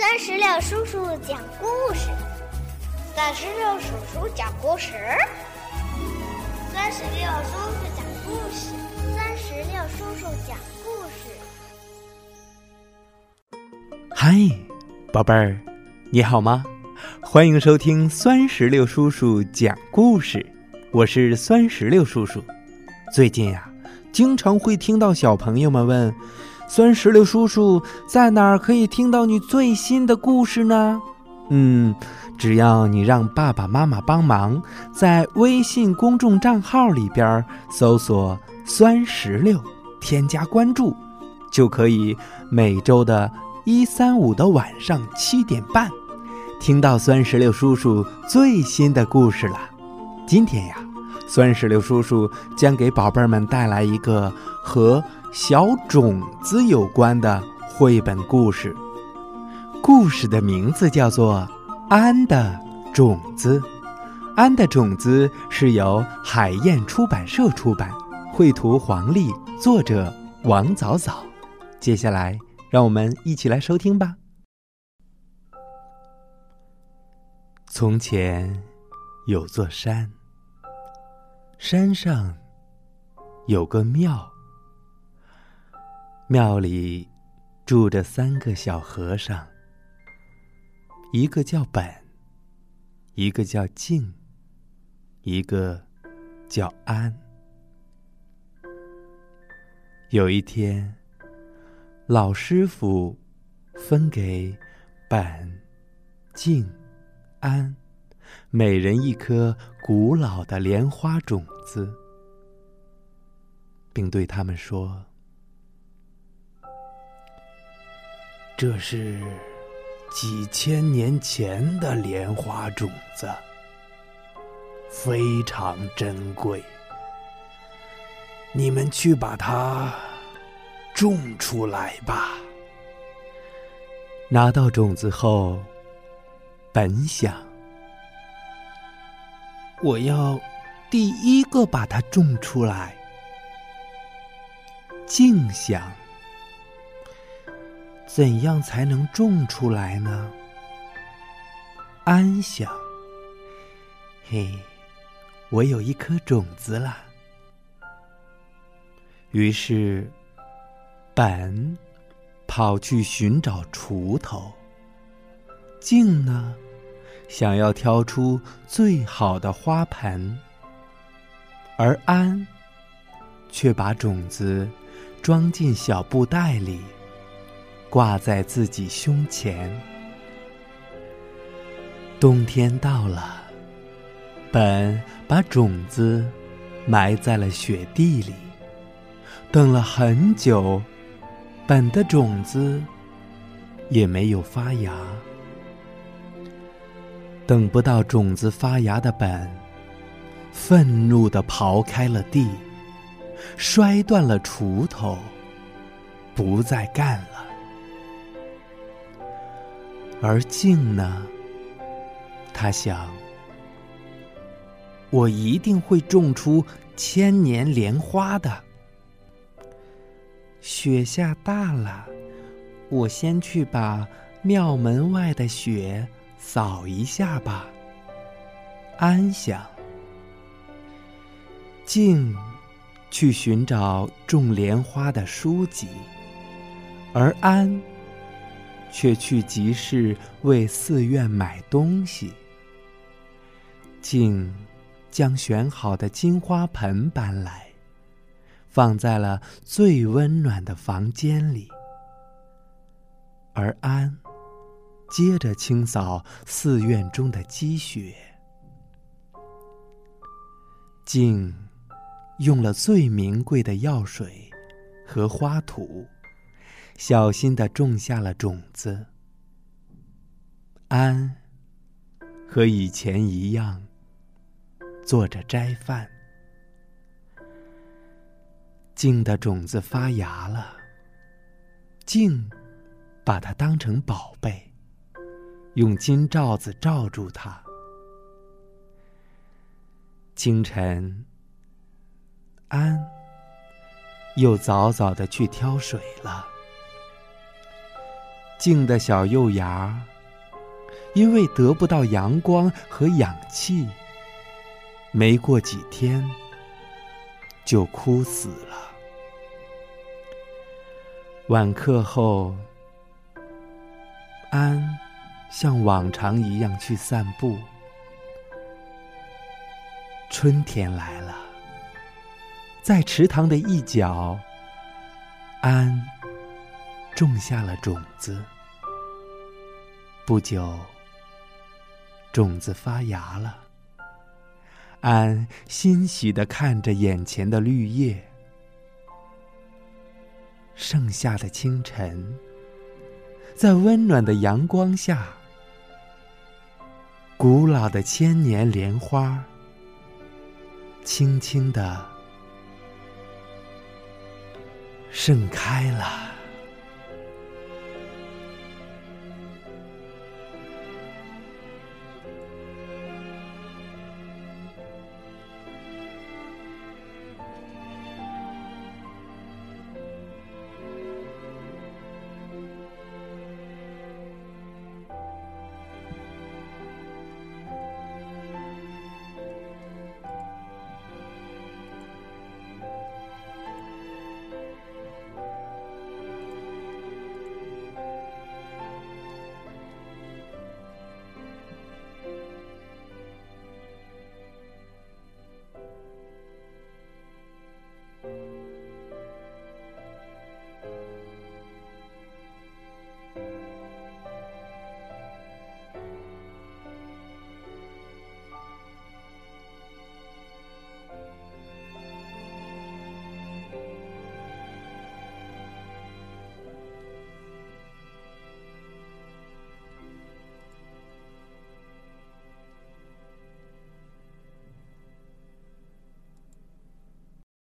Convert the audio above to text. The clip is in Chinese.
三十六叔叔讲故事，三十六叔叔讲故事，三十六叔叔讲故事，三十六叔叔讲故事。嗨，宝贝儿，你好吗？欢迎收听酸石榴叔叔讲故事，我是酸石榴叔叔。最近呀，经常会听到小朋友们问。酸石榴叔叔在哪儿可以听到你最新的故事呢？嗯，只要你让爸爸妈妈帮忙，在微信公众账号里边搜索“酸石榴”，添加关注，就可以每周的一三五的晚上七点半，听到酸石榴叔叔最新的故事了。今天呀，酸石榴叔叔将给宝贝们带来一个和。小种子有关的绘本故事，故事的名字叫做《安的种子》。《安的种子》是由海燕出版社出版，绘图黄丽，作者王早早。接下来，让我们一起来收听吧。从前有座山，山上有个庙。庙里住着三个小和尚，一个叫本，一个叫静，一个叫安。有一天，老师傅分给本、静、安每人一颗古老的莲花种子，并对他们说。这是几千年前的莲花种子，非常珍贵。你们去把它种出来吧。拿到种子后，本想：我要第一个把它种出来。静想。怎样才能种出来呢？安想，嘿，我有一颗种子了。于是，本跑去寻找锄头，静呢，想要挑出最好的花盆，而安却把种子装进小布袋里。挂在自己胸前。冬天到了，本把种子埋在了雪地里，等了很久，本的种子也没有发芽。等不到种子发芽的本，愤怒的刨开了地，摔断了锄头，不再干了。而静呢？他想，我一定会种出千年莲花的。雪下大了，我先去把庙门外的雪扫一下吧。安想，静去寻找种莲花的书籍，而安。却去集市为寺院买东西。静将选好的金花盆搬来，放在了最温暖的房间里。而安接着清扫寺院中的积雪。静用了最名贵的药水和花土。小心的种下了种子。安和以前一样，做着斋饭。静的种子发芽了，静把它当成宝贝，用金罩子罩住它。清晨，安又早早的去挑水了。静的小幼芽，因为得不到阳光和氧气，没过几天就枯死了。晚课后，安像往常一样去散步。春天来了，在池塘的一角，安种下了种子。不久，种子发芽了。安欣喜的看着眼前的绿叶。盛夏的清晨，在温暖的阳光下，古老的千年莲花轻轻的盛开了。